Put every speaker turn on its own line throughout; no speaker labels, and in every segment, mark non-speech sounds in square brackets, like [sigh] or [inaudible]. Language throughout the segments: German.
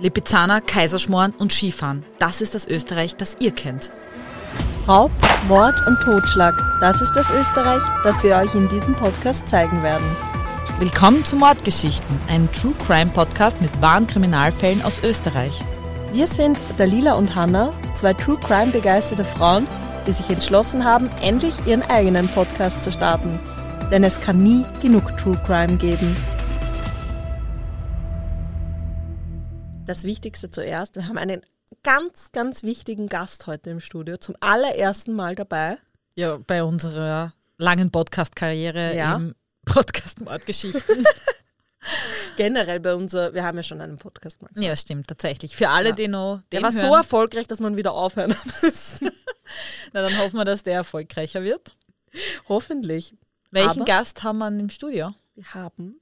Lipizzaner, Kaiserschmoren und Skifahren. Das ist das Österreich, das ihr kennt.
Raub, Mord und Totschlag. Das ist das Österreich, das wir euch in diesem Podcast zeigen werden.
Willkommen zu Mordgeschichten, einem True Crime Podcast mit wahren Kriminalfällen aus Österreich.
Wir sind Dalila und Hanna, zwei True Crime begeisterte Frauen, die sich entschlossen haben, endlich ihren eigenen Podcast zu starten. Denn es kann nie genug True Crime geben. Das Wichtigste zuerst, wir haben einen ganz, ganz wichtigen Gast heute im Studio, zum allerersten Mal dabei.
Ja, bei unserer langen Podcast-Karriere
Ja.
im Podcast Mordgeschichten. [laughs]
Generell bei unser, wir haben ja schon einen Podcast mal.
ja, stimmt, tatsächlich. Für alle,
Ja.
die noch
Der war so
hören,
erfolgreich, dass man wieder aufhören muss. [laughs]
na, dann hoffen wir, dass der erfolgreicher wird.
Hoffentlich.
Welchen
Aber-
Gast haben wir im Studio?
Wir haben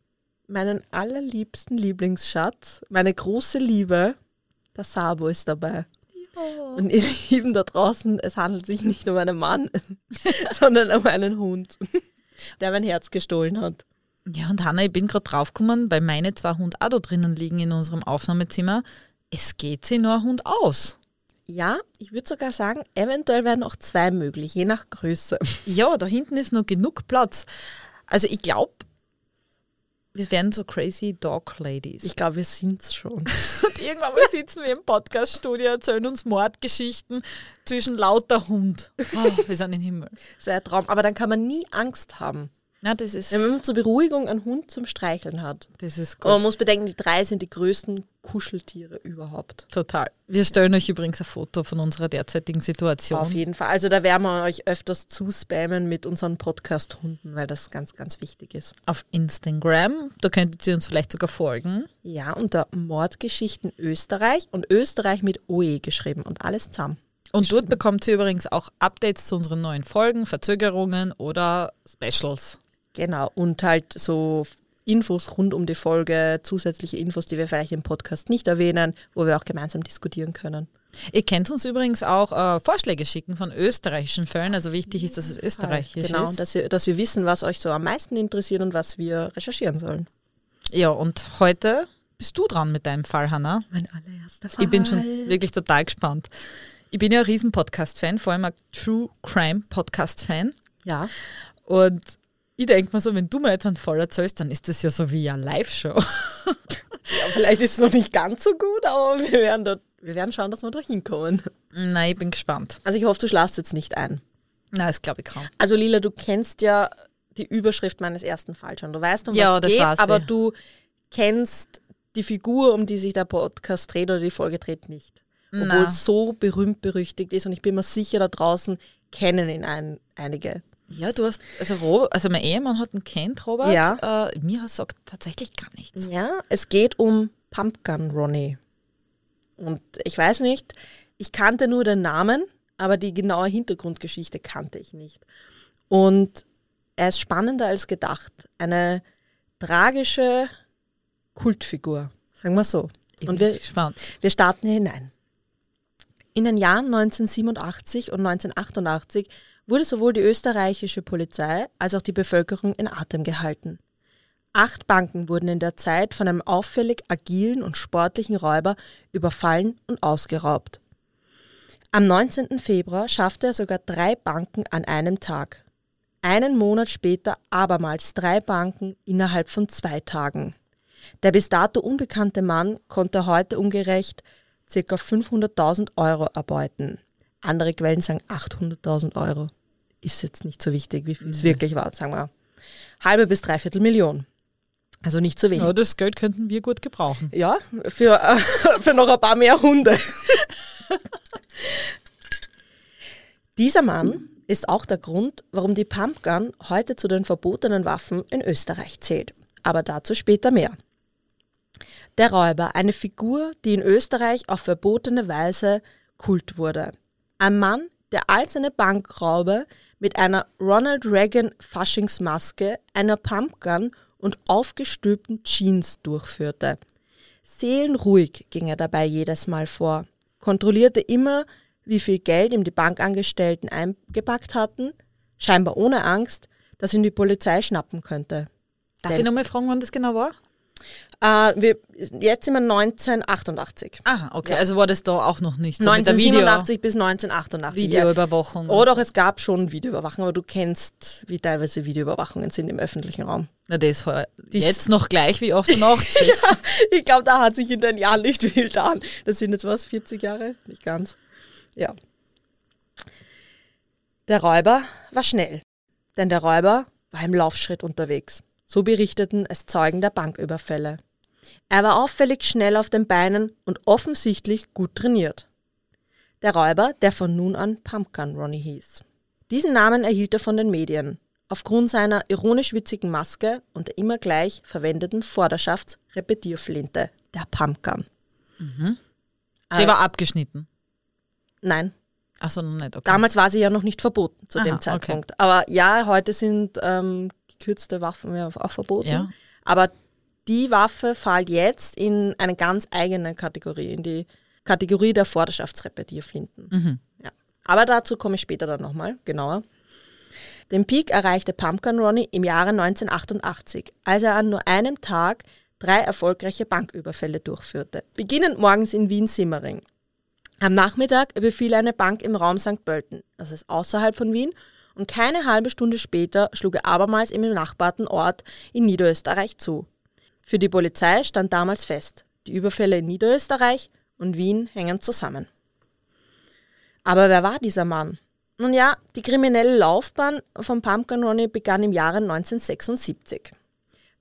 meinen allerliebsten Lieblingsschatz, meine große Liebe, der Sabo ist dabei. Und ihr Lieben da draußen, es handelt sich nicht um einen Mann, [laughs] sondern um einen Hund, [laughs] der mein Herz gestohlen hat.
Ja, und Hanna, ich bin gerade draufgekommen, weil meine zwei Hunde auch da drinnen liegen in unserem Aufnahmezimmer. Es geht sich nur ein Hund aus.
Ja, ich würde sogar sagen, eventuell wären auch zwei möglich, je nach Größe.
Ja, da hinten ist noch genug Platz. Also ich glaube, wir werden so crazy Dog Ladies.
Ich glaube, wir sind's schon. [laughs]
und irgendwann mal sitzen wir im Podcaststudio, erzählen uns Mordgeschichten zwischen lauter Hund. Oh, wir sind im Himmel.
Das wäre ein Traum. Aber dann kann man nie Angst haben.
Ja, das ist,
Wenn man zur Beruhigung einen Hund zum Streicheln hat.
das ist
Und
gut.
man muss bedenken, die drei sind die größten Kuscheltiere überhaupt.
Total. Wir stellen euch übrigens ein Foto von unserer derzeitigen Situation.
Auf jeden Fall. Also da werden wir euch öfters zuspammen mit unseren Podcast-Hunden, weil das ganz, ganz wichtig ist.
auf Instagram. Da könntet ihr uns vielleicht sogar folgen.
Ja, unter Mordgeschichten Österreich und Österreich mit OE geschrieben und alles zusammen.
Und dort bekommt ihr übrigens auch Updates zu unseren neuen Folgen, Verzögerungen oder Specials.
Genau. Und halt so Infos rund um die Folge, zusätzliche Infos, die wir vielleicht im Podcast nicht erwähnen, wo wir auch gemeinsam diskutieren können.
Ihr könnt uns übrigens auch äh, Vorschläge schicken von österreichischen Fällen. Also wichtig ist, dass es österreichisch
Genau,
ist.
dass wir, dass wir wissen, was euch so am meisten interessiert und was wir recherchieren sollen.
Ja, und heute bist du dran mit deinem Fall, Hanna.
Mein allererster Fall.
Ich bin schon wirklich total gespannt. Ich bin ja ein riesen Podcast-Fan, vor allem ein True Crime Podcast-Fan.
Ja.
Und ich denke mir so, wenn du mir jetzt einen Fall erzählst, dann ist das ja so wie eine Live-Show.
Ja, vielleicht ist es noch nicht ganz so gut, aber wir werden, dort, wir werden schauen, dass wir da hinkommen.
Nein, ich bin gespannt.
Also ich hoffe, du schlafst jetzt nicht ein.
Nein, das glaube ich kaum.
Also Lila, du kennst ja die Überschrift meines ersten Falls schon. Du weißt, um
Ja,
was es geht,
weiß
aber
ich.
du kennst die Figur, um die sich der Podcast dreht oder die Folge dreht, nicht. Obwohl es so berühmt berüchtigt ist und ich bin mir sicher, da draußen kennen ihn ein, einige.
Ja, du hast, also, Rob, also mein Ehemann hat ihn kennt, Robert.
Ja.
Äh, mir sagt tatsächlich gar nichts.
Ja, es geht um Pumpgun Ronnie. Und ich weiß nicht, ich kannte nur den Namen, aber die genaue Hintergrundgeschichte kannte ich nicht. Und er ist spannender als gedacht. Eine tragische Kultfigur, sagen wir so.
Ich
Und wir,
gespannt.
wir starten hier hinein. In den Jahren 1987 und 1988 wurde sowohl die österreichische Polizei als auch die Bevölkerung in Atem gehalten. Acht Banken wurden in der Zeit von einem auffällig agilen und sportlichen Räuber überfallen und ausgeraubt. Am 19. Februar schaffte er sogar drei Banken an einem Tag. Einen Monat später abermals drei Banken innerhalb von zwei Tagen. Der bis dato unbekannte Mann konnte heute umgerecht ca. 500.000 Euro erbeuten. Andere Quellen sagen 800.000 Euro. Ist jetzt nicht so wichtig, wie viel es wirklich war, sagen wir. Halbe bis dreiviertel Million. Also nicht zu wenig.
Ja, das Geld könnten wir gut gebrauchen.
Ja, für, äh, [laughs] für noch ein paar mehr Hunde. Dieser Mann ist auch der Grund, warum die Pumpgun heute zu den verbotenen Waffen in Österreich zählt. Aber dazu später mehr. Der Räuber, eine Figur, die in Österreich auf verbotene Weise Kult wurde. Ein Mann, der all seine Bankraube mit einer Ronald Reagan Faschingsmaske, einer Pumpgun und aufgestülpten Jeans durchführte. Seelenruhig ging er dabei jedes Mal vor, kontrollierte immer, wie viel Geld ihm die Bankangestellten eingepackt hatten, scheinbar ohne Angst, dass ihn die Polizei schnappen könnte.
Darf
Denn-
ich nochmal fragen, wann das genau war?
Äh, wir, jetzt sind wir 1988.
Aha, okay.
Ja.
Also war das da auch noch nicht so mit der Video,
1987 bis 1988. ja.
Videoüberwachung.
Oh, doch, es gab schon Videoüberwachung, aber du kennst, wie teilweise Videoüberwachungen sind im öffentlichen Raum.
Na, das war
Dies-
jetzt noch gleich wie 88. [laughs]
ja, ich glaube, da hat sich in den Jahren nicht viel getan. Das sind jetzt was, 40 Jahre? Nicht ganz. Ja. Der Räuber war schnell, denn der Räuber war im Laufschritt unterwegs. So berichteten es Zeugen der Banküberfälle. Er war auffällig schnell auf den Beinen und offensichtlich gut trainiert. Der Räuber, der von nun an Pumpgun Ronnie hieß. Diesen Namen erhielt er von den Medien, aufgrund seiner ironisch witzigen Maske und der immer gleich verwendeten Vorderschafts-Repetierflinte, der Pumpgun.
Der war abgeschnitten.
Nein,
Achso, noch nicht. Okay.
damals war sie ja noch nicht verboten zu
Aha,
dem
okay.
Zeitpunkt. Aber ja, heute sind ähm, gekürzte Waffen ja auch verboten.
Ja.
Aber die Waffe fällt jetzt in eine ganz eigene Kategorie, in die Kategorie der Vorderschaftsrepetierflinten.
Mhm.
Ja. Aber dazu komme ich später dann nochmal genauer. Den Peak erreichte Pumpgun Ronnie im Jahre 1988, als er an nur einem Tag drei erfolgreiche Banküberfälle durchführte. Beginnend morgens in Wien-Simmering. Am Nachmittag überfiel er eine Bank im Raum St. Pölten, das ist außerhalb von Wien, und keine halbe Stunde später schlug er abermals im benachbarten Ort in Niederösterreich zu. Für die Polizei stand damals fest, die Überfälle in Niederösterreich und Wien hängen zusammen. Aber wer war dieser Mann? Nun ja, die kriminelle Laufbahn von Pumpkin Ronnie begann im Jahre 1976.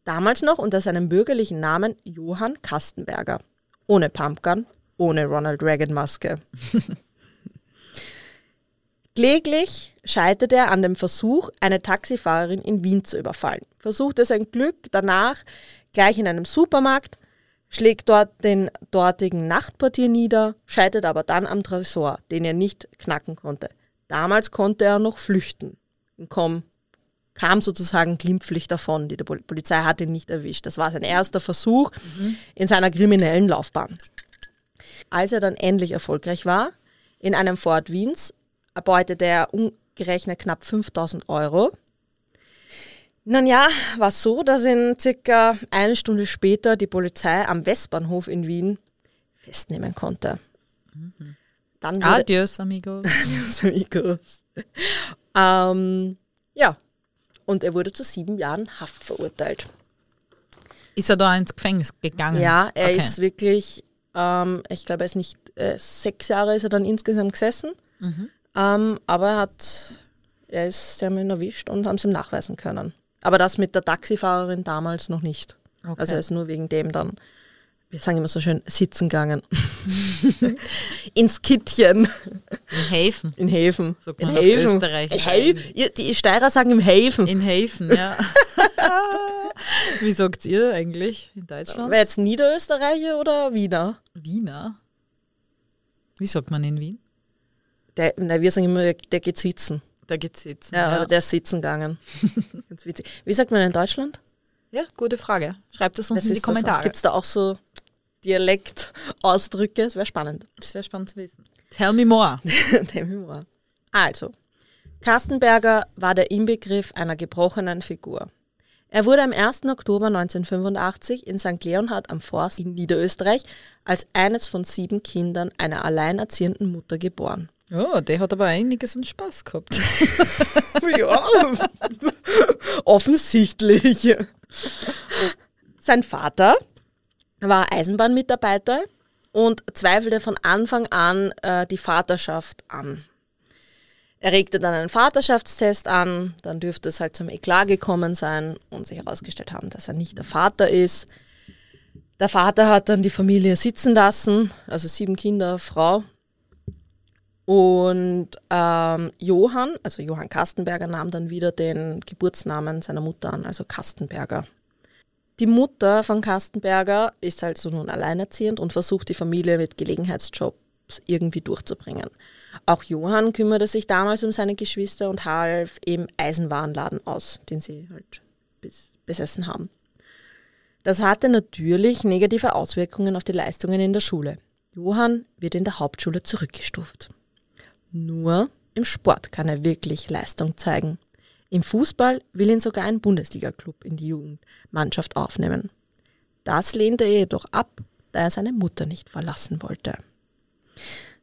Damals noch unter seinem bürgerlichen Namen Johann Kastenberger. Ohne Pumpkin, ohne Ronald Reagan Maske. [laughs] Kläglich scheiterte er an dem Versuch, eine Taxifahrerin in Wien zu überfallen. Versuchte sein Glück danach gleich in einem Supermarkt, schlägt dort den dortigen Nachtportier nieder, scheitert aber dann am Tresor, den er nicht knacken konnte. Damals konnte er noch flüchten und komm, kam sozusagen glimpflich davon. Die Pol- Polizei hat ihn nicht erwischt. Das war sein erster Versuch in seiner kriminellen Laufbahn. Als er dann endlich erfolgreich war, in einem Fort Wiens, erbeutete er umgerechnet knapp 5000 Euro. Nun ja, war so, dass ihn circa eine Stunde später die Polizei am Westbahnhof in Wien festnehmen konnte. Dann
Adios, amigos. [laughs]
Adios, amigos. ähm, ja, und er wurde zu sieben Jahren Haft verurteilt.
Ist er da ins Gefängnis gegangen?
Ja, er
okay.
ist wirklich, ähm, ich glaube, er ist nicht, äh, sechs Jahre ist er dann insgesamt gesessen. Ähm, aber er hat, er ist, sie haben ihn erwischt und haben es ihm nachweisen können. Aber das mit der Taxifahrerin damals noch nicht.
Okay.
Also er ist nur wegen dem dann, wir sagen immer so schön, sitzen gegangen. [laughs] Ins Kittchen
In Häfen.
in Häfen.
Sagt
in
man
Häfen. Die Steirer sagen im Häfen.
In Häfen, ja. [laughs] Wie sagt ihr eigentlich in Deutschland?
Wer jetzt Niederösterreicher oder Wiener?
Wiener. Wie sagt man in Wien?
Der, na, wir sagen immer, der geht sitzen.
Da geht's jetzt.
Ja,
ja.
oder der ist sitzen gegangen. [laughs] Ganz witzig. Wie sagt man in Deutschland?
ja, gute Frage. Schreibt es uns in die Kommentare.
Gibt es da auch so Dialektausdrücke? Das wäre spannend.
Das wäre spannend zu wissen. Tell me more. [laughs]
Tell me more. Also, Kastenberger war der Inbegriff einer gebrochenen Figur. Er wurde am 1. Oktober 1985 in St. Leonhard am Forst in Niederösterreich als eines von sieben Kindern einer alleinerziehenden Mutter geboren.
Oh, der hat aber einiges an Spaß gehabt. [laughs]
Ja, [laughs] offensichtlich. Sein Vater war Eisenbahnmitarbeiter und zweifelte von Anfang an äh, die Vaterschaft an. Er regte dann einen Vaterschaftstest an, dann dürfte es halt zum Eklat gekommen sein und sich herausgestellt haben, dass er nicht der Vater ist. Der Vater hat dann die Familie sitzen lassen, also sieben Kinder, Frau. Und ähm, Johann, also Johann Kastenberger, nahm dann wieder den Geburtsnamen seiner Mutter an, also Kastenberger. Die Mutter von Kastenberger ist also nun alleinerziehend und versucht die Familie mit Gelegenheitsjobs irgendwie durchzubringen. Auch Johann kümmerte sich damals um seine Geschwister und half im Eisenwarenladen aus, den sie halt bis, besessen haben. Das hatte natürlich negative Auswirkungen auf die Leistungen in der Schule. Johann wird in der Hauptschule zurückgestuft. Nur im Sport kann er wirklich Leistung zeigen. Im Fußball will ihn sogar ein Bundesliga-Club in die Jugendmannschaft aufnehmen. Das lehnte er jedoch ab, da er seine Mutter nicht verlassen wollte.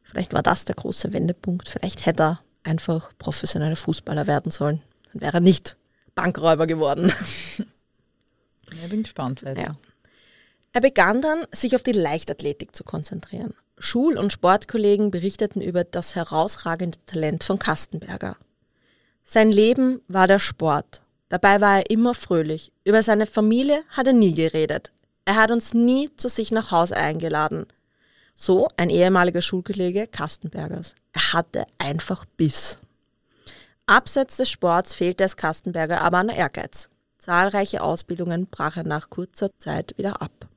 Vielleicht war das der große Wendepunkt. Vielleicht hätte er einfach professioneller Fußballer werden sollen. Dann wäre er nicht Bankräuber geworden. [laughs]
Ich bin gespannt weiter.
Ja. Er begann dann, sich auf die Leichtathletik zu konzentrieren. Schul- und Sportkollegen berichteten über das herausragende Talent von Kastenberger. Sein Leben war der Sport. Dabei war er immer fröhlich. Über seine Familie hat er nie geredet. Er hat uns nie zu sich nach Hause eingeladen. So ein ehemaliger Schulkollege Kastenbergers. Er hatte einfach Biss. Abseits des Sports fehlte es Kastenberger aber an Ehrgeiz. Zahlreiche Ausbildungen brach er nach kurzer Zeit wieder ab.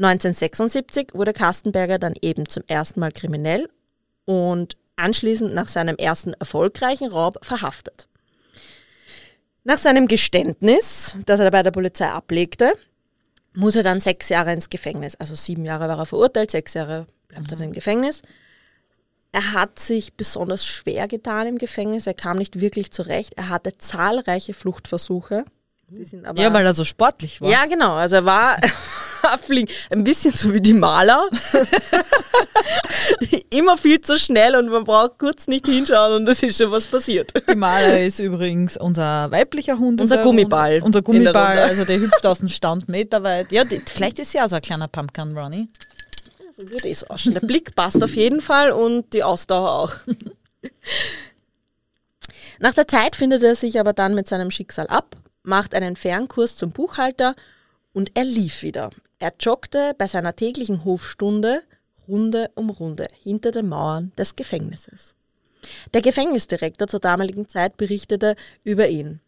1976 wurde Kastenberger dann eben zum ersten Mal kriminell und anschließend nach seinem ersten erfolgreichen Raub verhaftet. Nach seinem Geständnis, das er bei der Polizei ablegte, muss er dann sechs Jahre ins Gefängnis. Also sieben Jahre war er verurteilt, sechs Jahre bleibt er dann im Gefängnis. Er hat sich besonders schwer getan im Gefängnis, er kam nicht wirklich zurecht. Er hatte zahlreiche Fluchtversuche. Die sind aber
Ja, weil er so sportlich war.
ja, genau. Also er war [laughs] [laughs] ein bisschen so wie die Maler. [laughs] Immer viel zu schnell und man braucht kurz nicht hinschauen und es ist schon was passiert. [laughs]
Die Maler ist übrigens unser weiblicher Hund.
Unser
der
Gummiball
Runde. Unser
der
Gummiball,
Runde.
also der hüpft aus dem Stand meterweit. Ja, die, vielleicht ist sie auch so ein kleiner Pumpkin Ronnie.
So würde es ausschauen. Der Blick passt auf jeden Fall und die Ausdauer auch. Nach der Zeit findet er sich aber dann mit seinem Schicksal ab, macht einen Fernkurs zum Buchhalter und er lief wieder. Er joggte bei seiner täglichen Hofstunde Runde um Runde hinter den Mauern des Gefängnisses. Der Gefängnisdirektor zur damaligen Zeit berichtete über ihn.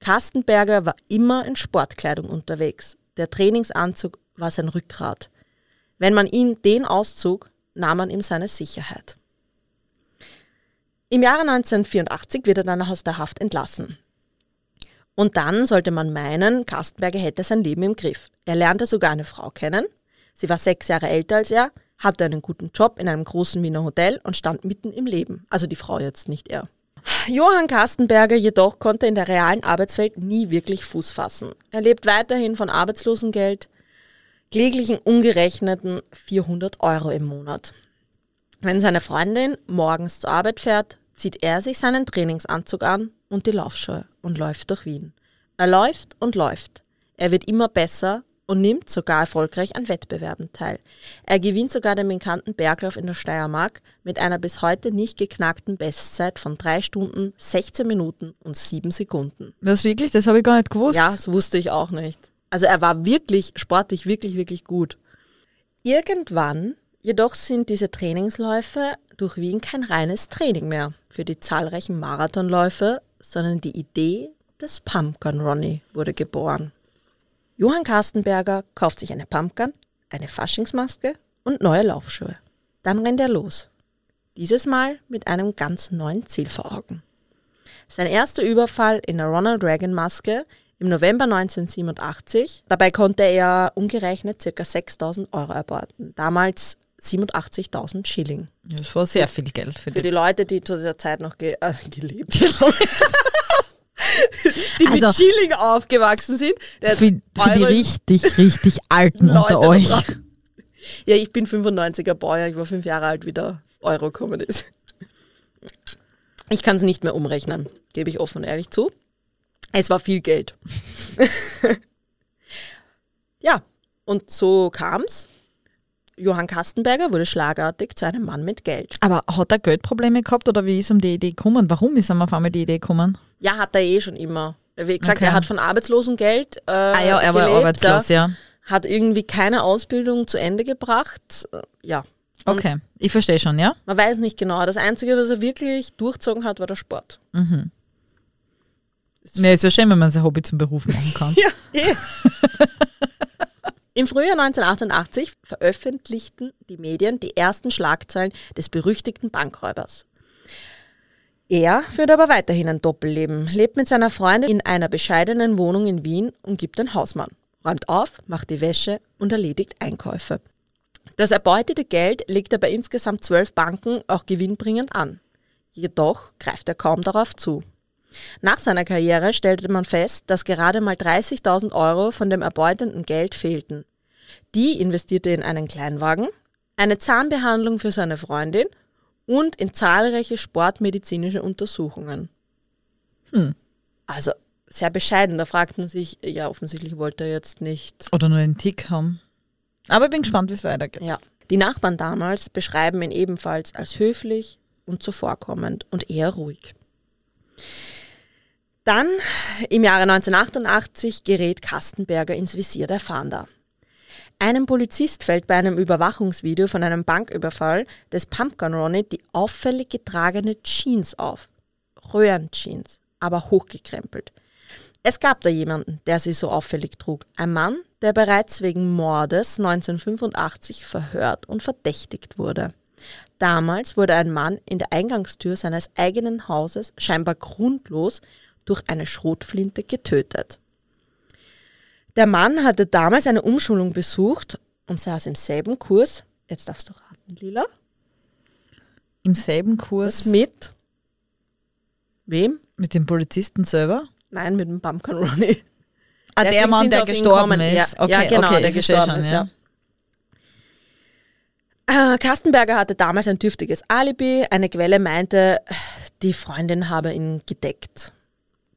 Kastenberger war immer in Sportkleidung unterwegs. Der Trainingsanzug war sein Rückgrat. Wenn man ihm den auszog, nahm man ihm seine Sicherheit. Im Jahre 1984 wird er dann aus der Haft entlassen. Und dann sollte man meinen, Kastenberger hätte sein Leben im Griff. Er lernte sogar eine Frau kennen. Sie war sechs Jahre älter als er, hatte einen guten Job in einem großen Wiener Hotel und stand mitten im Leben. Also die Frau jetzt, nicht er. Johann Kastenberger jedoch konnte in der realen Arbeitswelt nie wirklich Fuß fassen. Er lebt weiterhin von Arbeitslosengeld, kläglichen umgerechneten 400 Euro im Monat. Wenn seine Freundin morgens zur Arbeit fährt, zieht er sich seinen Trainingsanzug an und die Laufschuhe und läuft durch Wien. Er läuft und läuft. Er wird immer besser und nimmt sogar erfolgreich an Wettbewerben teil. Er gewinnt sogar den bekannten Berglauf in der Steiermark mit einer bis heute nicht geknackten Bestzeit von 3 Stunden, 16 Minuten und 7 Sekunden.
Das wirklich, das habe ich gar nicht gewusst.
Ja, das wusste ich auch nicht. Also er war wirklich sportlich, wirklich, wirklich gut. Irgendwann jedoch sind diese Trainingsläufe durch Wien kein reines Training mehr für die zahlreichen Marathonläufe, sondern die Idee des Pumpkin Ronny wurde geboren. Johann Kastenberger kauft sich eine Pumpkin, eine Faschingsmaske und neue Laufschuhe. Dann rennt er los. Dieses Mal mit einem ganz neuen Ziel vor Augen. Sein erster Überfall in der Ronald Reagan Maske im November 1987. Dabei konnte er umgerechnet ca. 6000 Euro erbeuten. Damals 87.000 Schilling.
Das war sehr viel Geld für
Für
die.
die Leute, die zu dieser Zeit noch ge äh, gelebt haben. die
Also-
mit Schilling aufgewachsen sind.
Für, für die richtig, richtig Alten
Leute
unter euch.
Ja, ich bin 95er Baujahr, ich war fünf Jahre alt, wie der Euro gekommen ist. Ich kann es nicht mehr umrechnen, gebe ich offen und ehrlich zu. Es war viel Geld. [laughs] ja, und so kam's. Johann Kastenberger wurde schlagartig zu einem Mann mit Geld.
Aber hat er Geldprobleme gehabt oder wie ist ihm die Idee gekommen? Warum ist ihm auf einmal die Idee gekommen?
Ja, hat er eh schon immer. Wie gesagt,
Okay.
er hat von Arbeitslosengeld äh,
Ah ja, er war
gelebt,
arbeitslos, ja.
hat irgendwie keine Ausbildung zu Ende gebracht. Äh, Ja,
Okay, ich verstehe schon, ja?
man weiß nicht genau. Das Einzige, was er wirklich durchzogen hat, war der Sport.
Nee, ist ja schön, wenn man sein Hobby zum Beruf machen kann. [laughs]
Ja, eh. [laughs] Im Frühjahr 1988 veröffentlichten die Medien die ersten Schlagzeilen des berüchtigten Bankräubers. Er führt aber weiterhin ein Doppelleben, lebt mit seiner Freundin in einer bescheidenen Wohnung in Wien und gibt den Hausmann, räumt auf, macht die Wäsche und erledigt Einkäufe. Das erbeutete Geld legt er bei insgesamt zwölf Banken auch gewinnbringend an. Jedoch greift er kaum darauf zu. Nach seiner Karriere stellte man fest, dass gerade mal 30.000 Euro von dem erbeutenden Geld fehlten. Die investierte in einen Kleinwagen, eine Zahnbehandlung für seine Freundin und in zahlreiche sportmedizinische Untersuchungen.
Hm.
Also sehr bescheiden. Da fragt man sich, ja, offensichtlich wollte er jetzt nicht.
Oder nur einen Tick haben. Aber ich bin gespannt, wie es weitergeht.
Ja. Die Nachbarn damals beschreiben ihn ebenfalls als höflich und zuvorkommend und eher ruhig. Dann, im Jahre 1988, gerät Kastenberger ins Visier der Fahnder. Einem Polizist fällt bei einem Überwachungsvideo von einem Banküberfall des Pumpgun Ronnie die auffällig getragene Jeans auf. Röhrenjeans, aber hochgekrempelt. Es gab da jemanden, der sie so auffällig trug. Ein Mann, der bereits wegen Mordes 1985 verhört und verdächtigt wurde. Damals wurde ein Mann in der Eingangstür seines eigenen Hauses scheinbar grundlos durch eine Schrotflinte getötet. Der Mann hatte damals eine Umschulung besucht und saß im selben Kurs, jetzt darfst du raten, Lila,
Im selben Kurs
mit wem?
mit dem Polizisten selber.
Nein, mit dem Pumpkin Ronnie.
Ah, der
Deswegen
Mann, der
auf ihn
gestorben ist.
Ja,
okay,
ja, genau,
okay,
der gestorben ist, ja. Äh, Kastenberger hatte damals ein dürftiges Alibi. Eine Quelle meinte, die Freundin habe ihn gedeckt.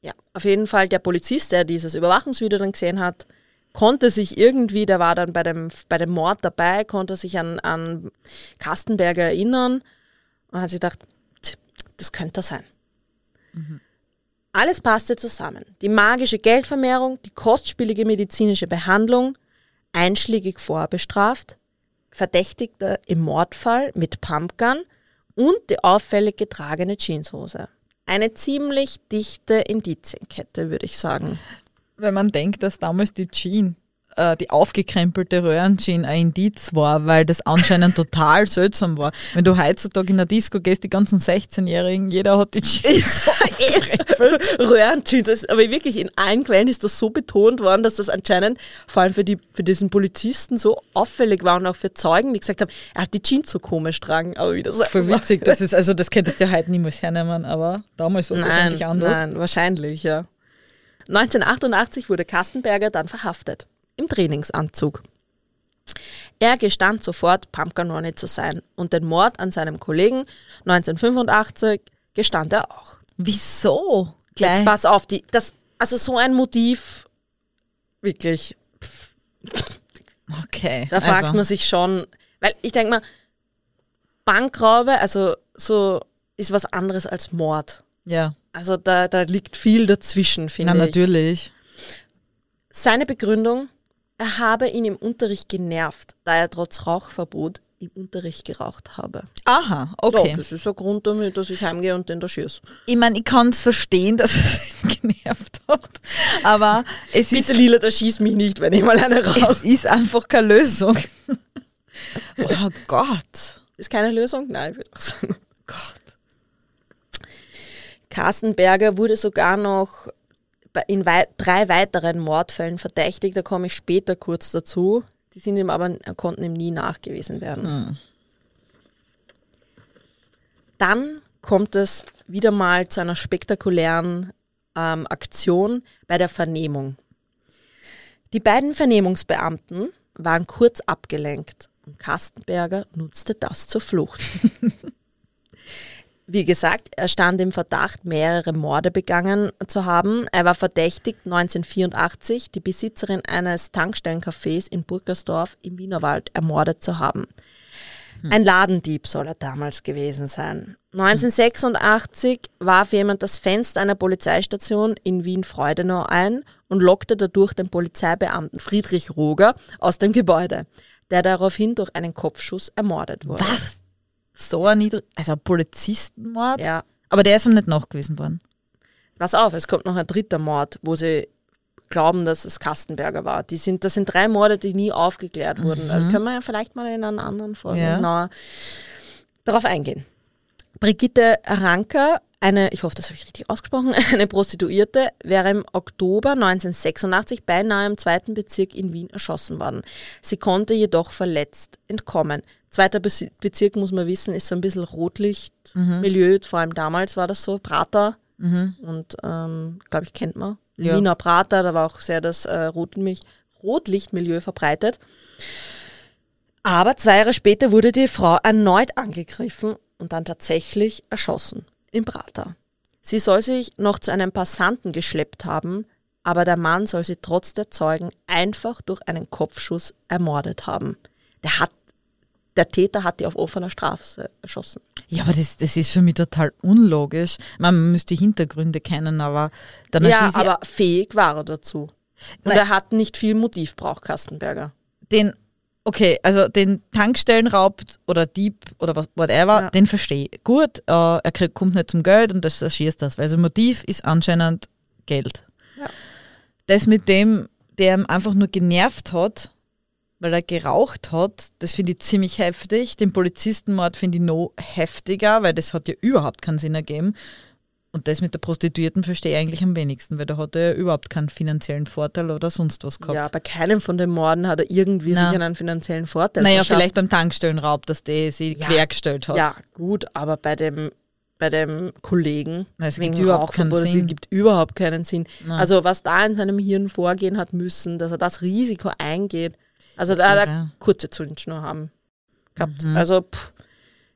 Ja, auf jeden Fall der Polizist, der dieses Überwachungsvideo dann gesehen hat, konnte sich irgendwie, der war dann bei dem, bei dem Mord dabei, konnte sich an, an Kastenberger erinnern und hat sich gedacht, das könnte er sein. Alles passte zusammen. Die magische Geldvermehrung, die kostspielige medizinische Behandlung, einschlägig vorbestraft, Verdächtigter im Mordfall mit Pumpgun und die auffällig getragene Jeanshose. Eine ziemlich dichte Indizienkette, würde ich sagen.
Wenn man denkt, dass damals die Jean, äh, die aufgekrempelte Röhrenjean ein Indiz war, weil das anscheinend total [laughs] seltsam war. Wenn du heutzutage in der Disco gehst, die ganzen 16-Jährigen, jeder hat die Jeans. [laughs]
Röhrenjeans, das aber wirklich in allen Quellen ist das so betont worden, dass das anscheinend vor allem für, die, für diesen Polizisten so auffällig war und auch für Zeugen, die gesagt haben, er hat die Jeans so komisch tragen, aber wieder so.
Voll witzig, das ist, also das könntest du ja heute niemals hernehmen, aber damals war es wahrscheinlich anders.
nein, wahrscheinlich, ja. 1988 wurde Kastenberger dann verhaftet. Im Trainingsanzug. Er gestand sofort, Pumpkin Ronnie zu sein und den Mord an seinem Kollegen 1985 gestand er auch.
Wieso?
Jetzt
Gleich.
pass auf, die, das, also so ein Motiv, wirklich,
Okay.
da fragt
also,
man sich schon, weil ich denke mal, Bankraube, also so ist was anderes als Mord.
Ja,
Also da, da liegt viel dazwischen, finde
na
ich.
natürlich.
Seine Begründung, er habe ihn im Unterricht genervt, da er trotz Rauchverbot im Unterricht geraucht habe.
Aha, okay.
Ja, das ist ein Grund damit, dass ich heimgehe und den da schieße.
Ich meine, ich kann es verstehen, [laughs] dass es ihn genervt hat, aber es
Bitte
ist,
Lila, da schieß mich nicht, wenn ich mal eine rauche.
es ist einfach keine Lösung. [laughs] oh Gott.
Ist keine Lösung? Nein, ich würde auch sagen.
Gott.
Carstenberger wurde sogar noch in wei drei weiteren Mordfällen verdächtigt, da komme ich später kurz dazu. Die sind ihm aber, konnten ihm nie nachgewiesen werden. Dann kommt es wieder mal zu einer spektakulären ähm, Aktion bei der Vernehmung. Die beiden Vernehmungsbeamten waren kurz abgelenkt und Kastenberger nutzte das zur Flucht. [laughs] Wie gesagt, er stand im Verdacht, mehrere Morde begangen zu haben. Er war verdächtigt, 1984 die Besitzerin eines Tankstellencafés in Burgersdorf im Wienerwald ermordet zu haben. Ein Ladendieb soll er damals gewesen sein. 1986 warf jemand das Fenster einer Polizeistation in Wien-Freudenau ein und lockte dadurch den Polizeibeamten Friedrich Roger aus dem Gebäude, der daraufhin durch einen Kopfschuss ermordet wurde.
Was? So ein niedrig, also ein Polizistenmord?
Ja,
Aber der ist ihm nicht nachgewiesen worden.
Pass auf, es kommt noch ein dritter Mord, wo sie glauben, dass es Kastenberger war. Die sind, das sind drei Morde, die nie aufgeklärt wurden. Also können wir ja vielleicht mal in einer anderen Folge
Ja.
genauer darauf eingehen. Brigitte Ranker, eine, ich hoffe, das habe ich richtig ausgesprochen, [laughs] eine Prostituierte, wäre im Oktober 1986 beinahe im zweiten Bezirk in Wien erschossen worden. Sie konnte jedoch verletzt entkommen. Zweiter Bezirk, muss man wissen, ist so ein bisschen Rotlichtmilieu, vor allem damals war das so, Prater, Und ähm, glaube ich, kennt man.
Ja.
Wiener Prater, da war auch sehr das äh, Rotmilch, Rotlichtmilieu verbreitet. Aber zwei Jahre später wurde die Frau erneut angegriffen und dann tatsächlich erschossen im Prater. Sie soll sich noch zu einem Passanten geschleppt haben, aber der Mann soll sie trotz der Zeugen einfach durch einen Kopfschuss ermordet haben. Der hat, der Täter hat die auf offener Straße erschossen.
Ja, aber das, das ist für mich total unlogisch. Man müsste die Hintergründe kennen, aber dann
Ja, aber fähig war er dazu. Und
Nein.
er hat nicht viel Motiv braucht Kastenberger.
den, okay, also den Tankstellenraub oder Dieb oder was, whatever,
Ja.
den verstehe ich. Gut, äh, er kriegt, kommt nicht zum Geld und das erschießt das, weil sein Motiv ist anscheinend Geld.
Ja.
Das mit dem, der ihm einfach nur genervt hat, weil er geraucht hat, das finde ich ziemlich heftig. Den Polizistenmord finde ich noch heftiger, weil das hat ja überhaupt keinen Sinn ergeben. Und das mit der Prostituierten verstehe ich eigentlich am wenigsten, weil da hat er ja überhaupt keinen finanziellen Vorteil oder sonst was gehabt.
Ja, bei keinem von den Morden hat er irgendwie
Na.
sich einen finanziellen Vorteil
Naja,
verschafft.
vielleicht beim Tankstellenraub, dass der sie
Ja.
quergestellt hat.
Ja, gut, aber bei dem, bei dem Kollegen
Na, es
wegen
gibt überhaupt keinen
Rauchverbot, es
Sinn.
gibt überhaupt keinen Sinn.
Nein.
Also was da in seinem Hirn vorgehen hat müssen, dass er das Risiko eingeht, also da hat er kurze Zündschnur haben gehabt.
Mhm.
Also pff,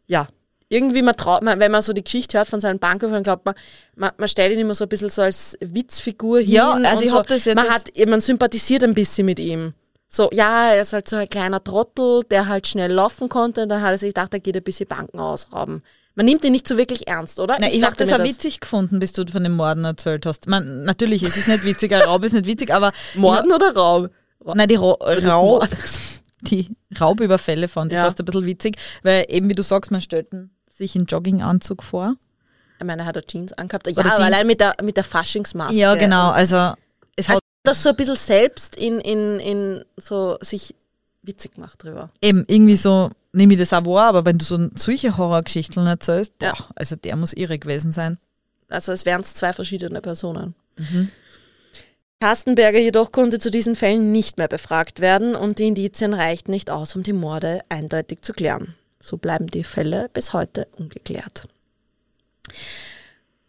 ja, irgendwie man traut, man, wenn man so die Geschichte hört von seinem Banküberfall, glaubt man, man, man stellt ihn immer so ein bisschen so als Witzfigur hin.
Ja, also
und
ich
so.
hab das jetzt-
man, hat, man sympathisiert ein bisschen mit ihm. So, ja, er ist halt so ein kleiner Trottel, der halt schnell laufen konnte und dann hat er sich gedacht, er geht ein bisschen Banken ausrauben. Man nimmt ihn nicht so wirklich ernst, oder?
Nein, ich, habe
dachte
das auch witzig gefunden, bis du von den Morden erzählt hast. Man, natürlich, es ist nicht witzig, ein Raub ist nicht witzig, aber
Morden oder Raub?
Nein, die, Ra
Mord. [laughs]
die Raubüberfälle fand ich
Ja.
fast ein bisschen witzig, weil eben, wie du sagst, man stellt sich in Jogginganzug vor.
Ich meine, er hat er Jeans angehabt. Ja,
Oder Jeans.
allein mit der, mit der Faschingsmaske.
Ja, genau, also es hat
Also, das so ein bisschen selbst in, in, in so sich witzig macht drüber.
eben irgendwie so, nehme ich das auch wahr, aber wenn du so solche Horrorgeschichten erzählst, boah,
Ja.
also der muss irre gewesen sein.
Also es wären zwei verschiedene Personen. Kastenberger jedoch konnte zu diesen Fällen nicht mehr befragt werden und die Indizien reichten nicht aus, um die Morde eindeutig zu klären. So bleiben die Fälle bis heute ungeklärt.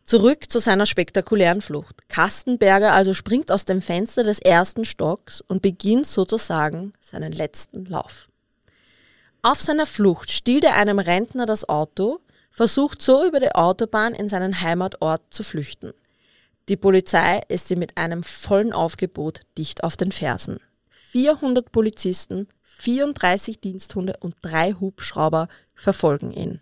Zurück zu seiner spektakulären Flucht. Kastenberger also springt aus dem Fenster des ersten Stocks und beginnt sozusagen seinen letzten Lauf. Auf seiner Flucht stiehlt er einem Rentner das Auto, versucht so über die Autobahn in seinen Heimatort zu flüchten. Die Polizei ist ihm mit einem vollen Aufgebot dicht auf den Fersen. 400 Polizisten, 34 Diensthunde und drei Hubschrauber verfolgen ihn.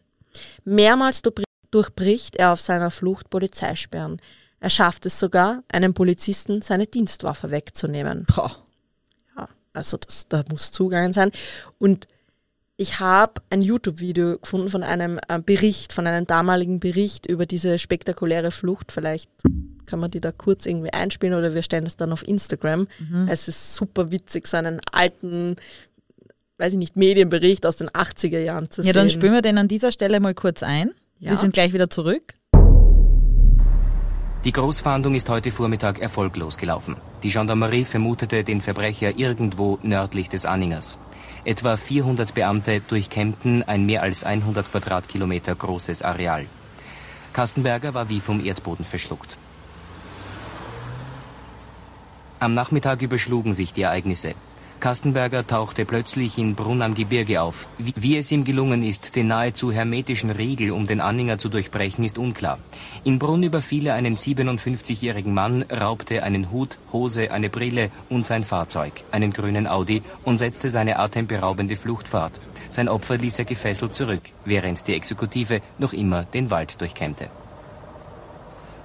Mehrmals durchbr- durchbricht er auf seiner Flucht Polizeisperren. Er schafft es sogar, einem Polizisten seine Dienstwaffe wegzunehmen.
Boah.
Ja, also das, da muss zugegangen sein. Und ich habe ein YouTube-Video gefunden von einem äh, Bericht, von einem damaligen Bericht über diese spektakuläre Flucht. Vielleicht kann man die da kurz irgendwie einspielen oder wir stellen das dann auf Instagram. Es ist super witzig, so einen alten, weiß ich nicht, Medienbericht aus den 80er Jahren zu
Ja,
sehen.
dann spüren wir den an dieser Stelle mal kurz ein.
Ja.
Wir sind gleich wieder zurück.
Die Großfahndung ist heute Vormittag erfolglos gelaufen. Die Gendarmerie vermutete den Verbrecher irgendwo nördlich des Anningers. Etwa 400 Beamte durchkämmten ein mehr als 100 Quadratkilometer großes Areal. Kastenberger war wie vom Erdboden verschluckt. Am Nachmittag überschlugen sich die Ereignisse. Kastenberger tauchte plötzlich in Brunn am Gebirge auf. Wie, es ihm gelungen ist, den nahezu hermetischen Riegel um den Anhänger zu durchbrechen, ist unklar. In Brunn überfiel er einen 57-jährigen Mann, raubte einen Hut, Hose, eine Brille und sein Fahrzeug, einen grünen Audi, und setzte seine atemberaubende Flucht fort. Sein Opfer ließ er gefesselt zurück, während die Exekutive noch immer den Wald durchkämmte.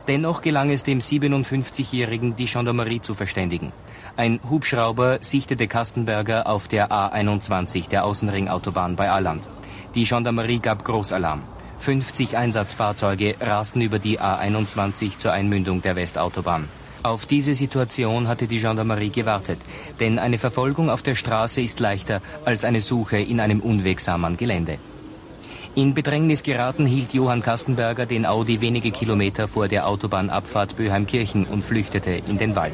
Dennoch gelang es dem 57-Jährigen, die Gendarmerie zu verständigen. Ein Hubschrauber sichtete Kastenberger auf der A21 der Außenringautobahn bei Alland. Die Gendarmerie gab Großalarm. 50 Einsatzfahrzeuge rasten über die A21 zur Einmündung der Westautobahn. Auf diese Situation hatte die Gendarmerie gewartet, denn eine Verfolgung auf der Straße ist leichter als eine Suche in einem unwegsamen Gelände. In Bedrängnis geraten hielt Johann Kastenberger den Audi wenige Kilometer vor der Autobahnabfahrt Böheimkirchen und flüchtete in den Wald.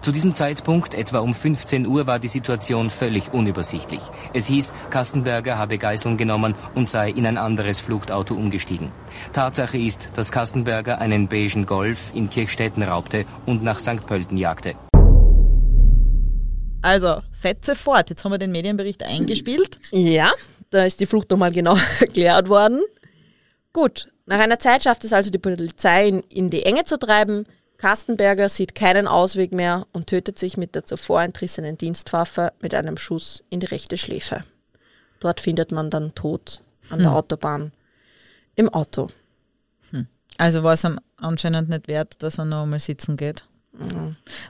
Zu diesem Zeitpunkt, etwa um 15 Uhr, war die Situation völlig unübersichtlich. Es hieß, Kastenberger habe Geiseln genommen und sei in ein anderes Fluchtauto umgestiegen. Tatsache ist, dass Kastenberger einen beigen Golf in Kirchstetten raubte und nach St. Pölten jagte.
Also, Sätze fort. Jetzt haben wir den Medienbericht eingespielt.
Ja, da ist die Flucht nochmal genau [laughs] erklärt worden. Gut, nach einer Zeit schafft es also die Polizei, ihn in die Enge zu treiben. Kastenberger sieht keinen Ausweg mehr und tötet sich mit der zuvor entrissenen Dienstwaffe mit einem Schuss in die rechte Schläfe. Dort findet man dann tot an der Autobahn im Auto.
Also war es ihm anscheinend nicht wert, dass er noch einmal sitzen geht.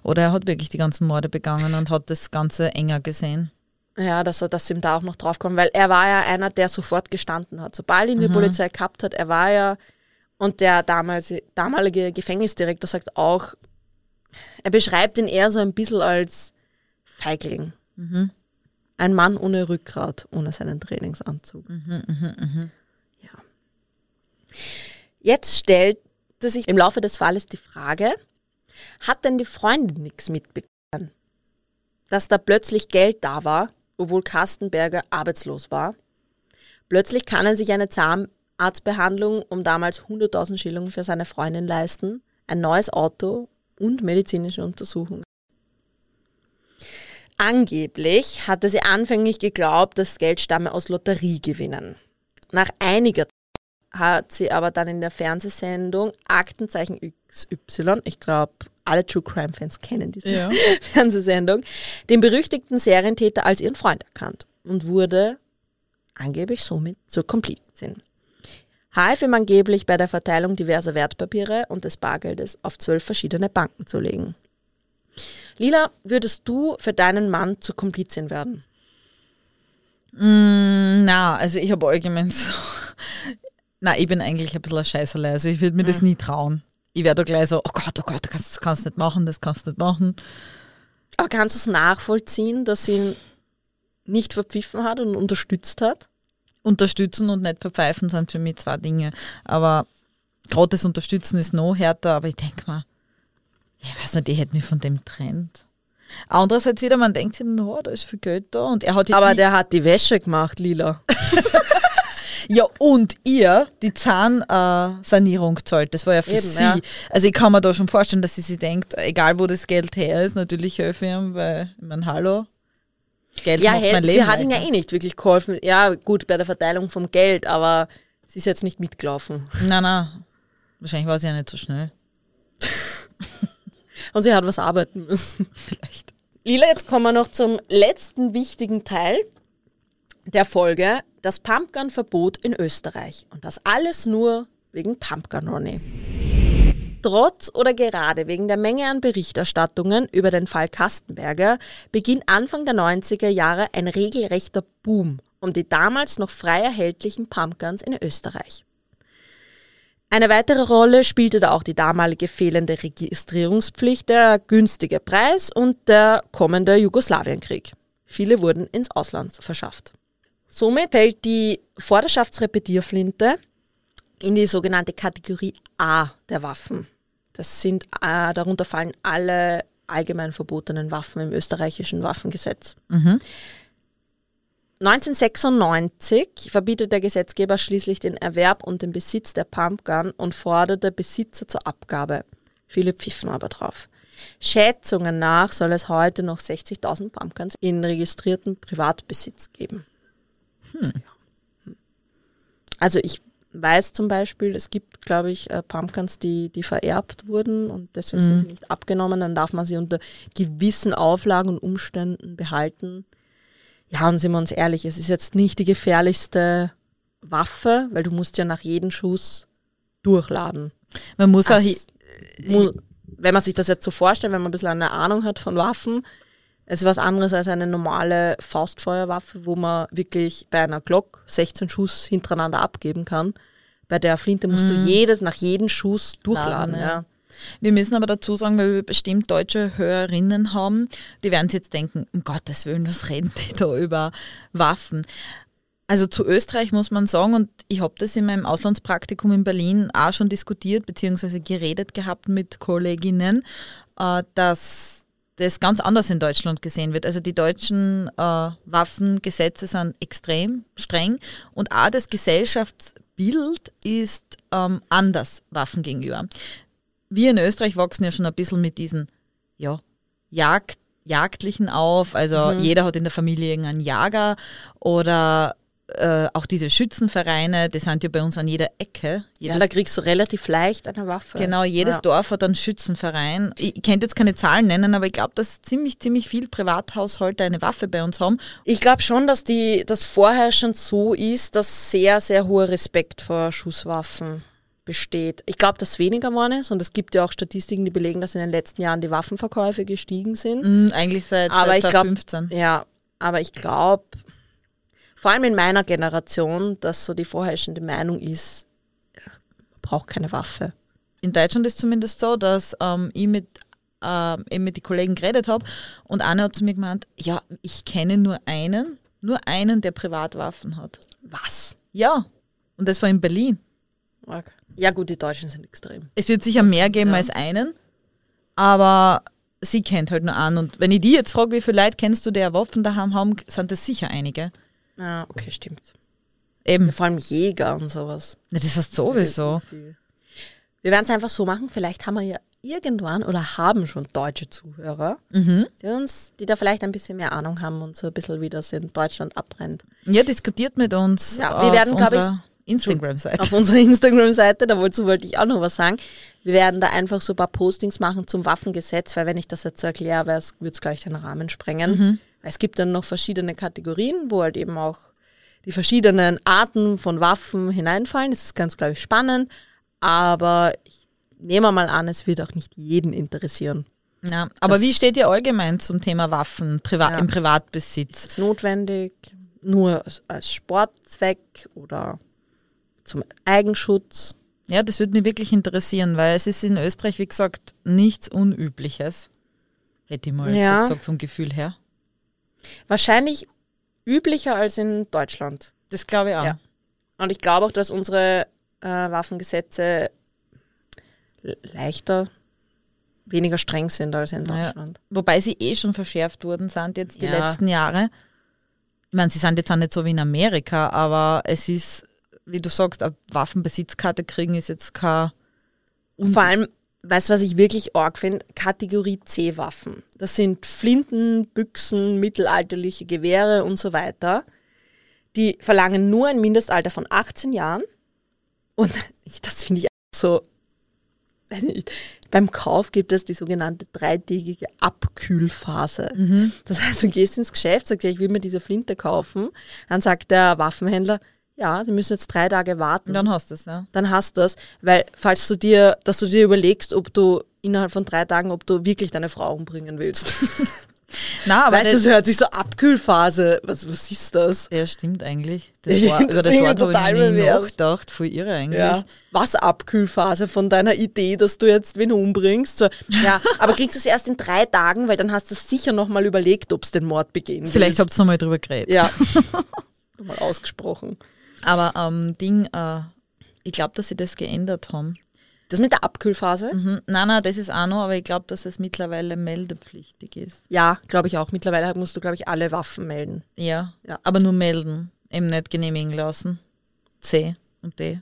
Oder er hat wirklich die ganzen Morde begangen und hat das Ganze enger gesehen.
Ja, dass er, dass ihm da auch noch draufkommt, weil er war ja einer, der sofort gestanden hat. Sobald ihn die Polizei gehabt hat, er war ja, und der damals, damalige Gefängnisdirektor sagt auch, er beschreibt ihn eher so ein bisschen als Feigling. Ein Mann ohne Rückgrat, ohne seinen Trainingsanzug. Ja. Jetzt stellte sich im Laufe des Falles die Frage, hat denn die Freundin nichts mitbekommen? Dass da plötzlich Geld da war, obwohl Kastenberger arbeitslos war. Plötzlich kann er sich eine Zahnarztbehandlung um damals 100.000 Schilling für seine Freundin leisten, ein neues Auto und medizinische Untersuchungen. Angeblich hatte sie anfänglich geglaubt, das Geld stamme aus Lotteriegewinnen. Nach einiger Zeit hat sie aber dann in der Fernsehsendung Aktenzeichen XY, ich glaube, alle True Crime Fans kennen diese
Ja. [laughs]
Fernsehsendung, den berüchtigten Serientäter als ihren Freund erkannt und wurde angeblich somit zur Komplizin. Half ihm angeblich bei der Verteilung diverser Wertpapiere und des Bargeldes auf zwölf verschiedene Banken zu legen. Lila, würdest du für deinen Mann zur Komplizin werden?
Mm, Na, also ich habe allgemein so. [laughs] Na, ich bin eigentlich ein bisschen ein Scheißerle. Also ich würde mir das nie trauen. Ich werde da gleich so, oh Gott, oh Gott, das kannst du nicht machen, das kannst du nicht machen.
Aber kannst du es nachvollziehen, dass sie ihn nicht verpfiffen hat und unterstützt hat?
Unterstützen und nicht verpfeifen sind für mich zwei Dinge. Aber gerade das Unterstützen ist noch härter, aber ich denke mal, ich weiß nicht, ich hätte mich von dem trennt. Andererseits wieder, man denkt sich, oh, da ist viel Geld da und er hat
Aber der hat die Wäsche gemacht, Lila. [laughs]
Ja, und ihr die Zahnsanierung zahlt. Das war ja für
Eben,
sie.
ja.
Also ich kann mir da schon vorstellen, dass sie sich denkt, egal wo das Geld her ist, natürlich helfe ich ihm, weil, ich meine, hallo, Geld
Ja,
Leben
sie hat ihn ja eh nicht wirklich geholfen. Ja, gut, bei der Verteilung vom Geld, aber sie ist jetzt nicht mitgelaufen.
Nein, nein, wahrscheinlich war sie ja nicht so schnell. [laughs]
Und sie hat was arbeiten müssen. [laughs]
Vielleicht.
Lila, jetzt kommen wir noch zum letzten wichtigen Teil der Folge, das Pumpgun-Verbot in Österreich. Und das alles nur wegen Pumpgun Ronny. Trotz oder gerade wegen der Menge an Berichterstattungen über den Fall Kastenberger beginnt Anfang der 90er Jahre ein regelrechter Boom um die damals noch frei erhältlichen Pumpguns in Österreich. Eine weitere Rolle spielte da auch die damalige fehlende Registrierungspflicht, der günstige Preis und der kommende Jugoslawienkrieg. Viele wurden ins Ausland verschafft. Somit fällt die Vorderschaftsrepetierflinte in die sogenannte Kategorie A der Waffen. Das sind, äh, darunter fallen alle allgemein verbotenen Waffen im österreichischen Waffengesetz. 1996 verbietet der Gesetzgeber schließlich den Erwerb und den Besitz der Pumpgun und forderte Besitzer zur Abgabe. Viele pfiffen aber drauf. Schätzungen nach soll es heute noch 60.000 Pumpguns in registrierten Privatbesitz geben. Ja. Also ich weiß zum Beispiel, es gibt, glaube ich, äh, Pumpguns, die, die vererbt wurden und deswegen sind sie nicht abgenommen. Dann darf man sie unter gewissen Auflagen und Umständen behalten. Ja, und sind wir uns ehrlich, es ist jetzt nicht die gefährlichste Waffe, weil du musst ja nach jedem Schuss durchladen.
Man muss auch, hi-
mu- wenn man sich das jetzt so vorstellt, wenn man ein bisschen eine Ahnung hat von Waffen, es ist was anderes als eine normale Faustfeuerwaffe, wo man wirklich bei einer Glock 16 Schuss hintereinander abgeben kann. Bei der Flinte musst du jedes, nach jedem Schuss durchladen.
Laden, ja.
ja.
Wir müssen aber dazu sagen, weil wir bestimmt deutsche Hörerinnen haben, die werden sich jetzt denken, um Gottes Willen, was reden die da über Waffen? Also zu Österreich muss man sagen, und ich habe das in meinem Auslandspraktikum in Berlin auch schon diskutiert, beziehungsweise geredet gehabt mit Kolleginnen, äh, dass das ganz anders in Deutschland gesehen wird. Also die deutschen äh, Waffengesetze sind extrem streng und auch das Gesellschaftsbild ist ähm, anders Waffen gegenüber. Wir in Österreich wachsen ja schon ein bisschen mit diesen ja, Jagd, Jagdlichen auf. Also jeder hat in der Familie irgendeinen Jager oder äh, auch diese Schützenvereine, die sind ja bei uns an jeder Ecke.
Ja,
Jedes
da kriegst du relativ leicht eine Waffe.
Genau, jedes
ja.
Dorf hat einen Schützenverein. Ich könnte jetzt keine Zahlen nennen, aber ich glaube, dass ziemlich, ziemlich viel Privathaushalte eine Waffe bei uns haben.
Ich glaube schon, dass die, das vorherrschend so ist, dass sehr, sehr hoher Respekt vor Schusswaffen besteht. Ich glaube, dass weniger geworden ist und es gibt ja auch Statistiken, die belegen, dass in den letzten Jahren die Waffenverkäufe gestiegen sind.
Mhm, eigentlich seit,
Aber
seit
ich glaub-
2015.
Ja, aber ich glaube, vor allem in meiner Generation, dass so die vorherrschende Meinung ist, man braucht keine Waffe.
In Deutschland ist zumindest so, dass ähm, ich mit, ähm, eben mit den Kollegen geredet habe und einer hat zu mir gemeint, ja, ich kenne nur einen, nur einen, der Privatwaffen hat.
Was?
Ja, und das war in Berlin.
Ja gut, die Deutschen sind extrem.
Es wird sicher mehr geben
ja.
als einen, aber sie kennt halt nur einen. Und wenn ich die jetzt frage, wie viele Leute kennst du, die eine Waffen daheim haben, sind das sicher einige.
Ja, okay, stimmt.
Eben.
Vor allem Jäger und sowas.
Na, das heißt sowieso.
Viel. Wir werden es einfach so machen, vielleicht haben wir ja irgendwann oder haben schon deutsche Zuhörer,
Mhm.
die uns, die da vielleicht ein bisschen mehr Ahnung haben und so ein bisschen wie das in Deutschland abbrennt.
Ja, diskutiert mit uns.
Ja, wir werden,
auf
glaub ich,
unserer Instagram-Seite.
Auf unserer Instagram-Seite, dazu wollte ich auch noch was sagen. Wir werden da einfach so ein paar Postings machen zum Waffengesetz, weil wenn ich das jetzt so erkläre, würde es gleich den Rahmen sprengen. Es gibt dann noch verschiedene Kategorien, wo halt eben auch die verschiedenen Arten von Waffen hineinfallen. Das ist ganz, glaube ich, spannend. Aber ich nehme mal an, es wird auch nicht jeden interessieren.
Ja, aber
Das-
wie steht ihr allgemein zum Thema Waffen priva
Ja.
im Privatbesitz?
Ist es notwendig? Nur als- als Sportzweck oder zum Eigenschutz?
Ja, das würde mich wirklich interessieren, weil es ist in Österreich, wie gesagt, nichts Unübliches. Hätte ich mal
Ja.
so gesagt vom Gefühl her.
Wahrscheinlich üblicher als in Deutschland.
Das glaube ich auch.
Ja. Und ich glaube auch, dass unsere äh, Waffengesetze le- leichter, weniger streng sind als in. Deutschland.
Wobei sie eh schon verschärft worden sind jetzt die
Ja.
letzten Jahre. Ich meine, sie sind jetzt auch nicht so wie in Amerika, aber es ist, wie du sagst, eine Waffenbesitzkarte kriegen ist jetzt kein.
Vor allem, weißt du, was ich wirklich arg finde? Kategorie C-Waffen. Das sind Flinten, Büchsen, mittelalterliche Gewehre und so weiter. Die verlangen nur ein Mindestalter von 18 Jahren. Und [laughs] das finde ich so. Beim Kauf gibt es die sogenannte dreitägige Abkühlphase. Das heißt, du gehst ins Geschäft, sagst, ich will mir diese Flinte kaufen. Dann sagt der Waffenhändler, ja, Sie müssen jetzt drei Tage warten
dann hast du es, ja.
dann hast du das, weil falls du dir, dass du dir überlegst, ob du innerhalb von drei Tagen, ob du wirklich deine Frau umbringen willst. [laughs]
Nein, aber
weißt du,
das,
das hört sich so Abkühlphase. Was, was ist das?
ja, stimmt eigentlich. [laughs] Das war,
find
über
das
das Wort habe ich nie nachgedacht. Voll irre eigentlich.
Ja. Was Abkühlphase von deiner Idee, dass du jetzt wen umbringst? So, ja, [laughs] aber kriegst du es erst in drei Tagen, weil dann hast du sicher nochmal überlegt, ob es den Mord begehen
Vielleicht
willst.
habt ihr nochmal drüber geredet.
Ja. Nochmal ausgesprochen.
Aber ähm, Ding, äh, ich glaube, dass sie das geändert haben.
Das mit der Abkühlphase?
Mhm. Nein, nein, das ist auch noch, aber ich glaube, dass es mittlerweile meldepflichtig ist.
Ja, glaube ich auch. Mittlerweile musst du, glaube ich, alle Waffen melden.
Ja,
Ja.
aber nur melden, eben nicht genehmigen lassen. C und D.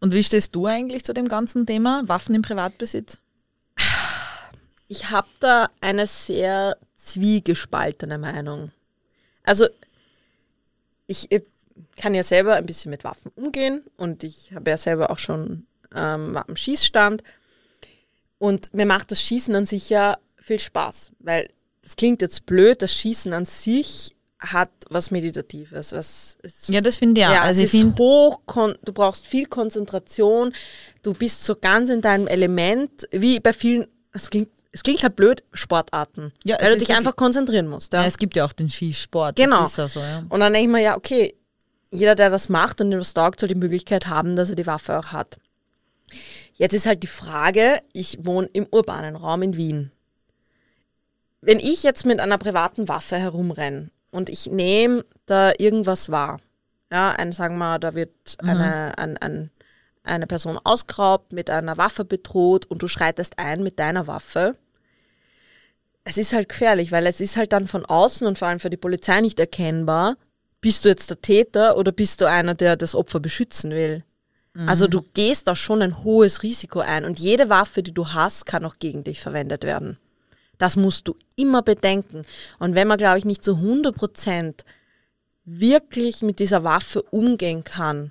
Und wie stehst du eigentlich zu dem ganzen Thema Waffen im Privatbesitz?
Ich habe da eine sehr zwiegespaltene Meinung. Also ich äh, kann ja selber ein bisschen mit Waffen umgehen und ich habe ja selber auch schon ähm, am Schießstand und mir macht das Schießen an sich ja viel Spaß, weil das klingt jetzt blöd, das Schießen an sich hat was Meditatives, was es
Ja, das finde ich auch.
ja,
also
es
ich
ist
finde,
hoch, du brauchst viel Konzentration, du bist so ganz in deinem Element, wie bei vielen, es klingt, es klingt halt blöd, Sportarten.
Ja,
weil du
ist
dich einfach konzentrieren musst. Ja?
ja, es gibt ja auch den Schießsport.
Genau.
Ist so, ja.
Und dann denke ich mir, ja, okay, jeder, der das macht und dem das taugt, soll die Möglichkeit haben, dass er die Waffe auch hat. Jetzt ist halt die Frage, ich wohne im urbanen Raum in Wien. Wenn ich jetzt mit einer privaten Waffe herumrenne und ich nehme da irgendwas wahr, ja, ein, sagen wir mal, da wird eine, ein, ein, eine Person ausgeraubt, mit einer Waffe bedroht und du schreitest ein mit deiner Waffe, es ist halt gefährlich, weil es ist halt dann von außen und vor allem für die Polizei nicht erkennbar, bist du jetzt der Täter oder bist du einer, der das Opfer beschützen will. Also du gehst da schon ein hohes Risiko ein und jede Waffe, die du hast, kann auch gegen dich verwendet werden. Das musst du immer bedenken. Und wenn man, glaube ich, nicht zu 100 Prozent wirklich mit dieser Waffe umgehen kann,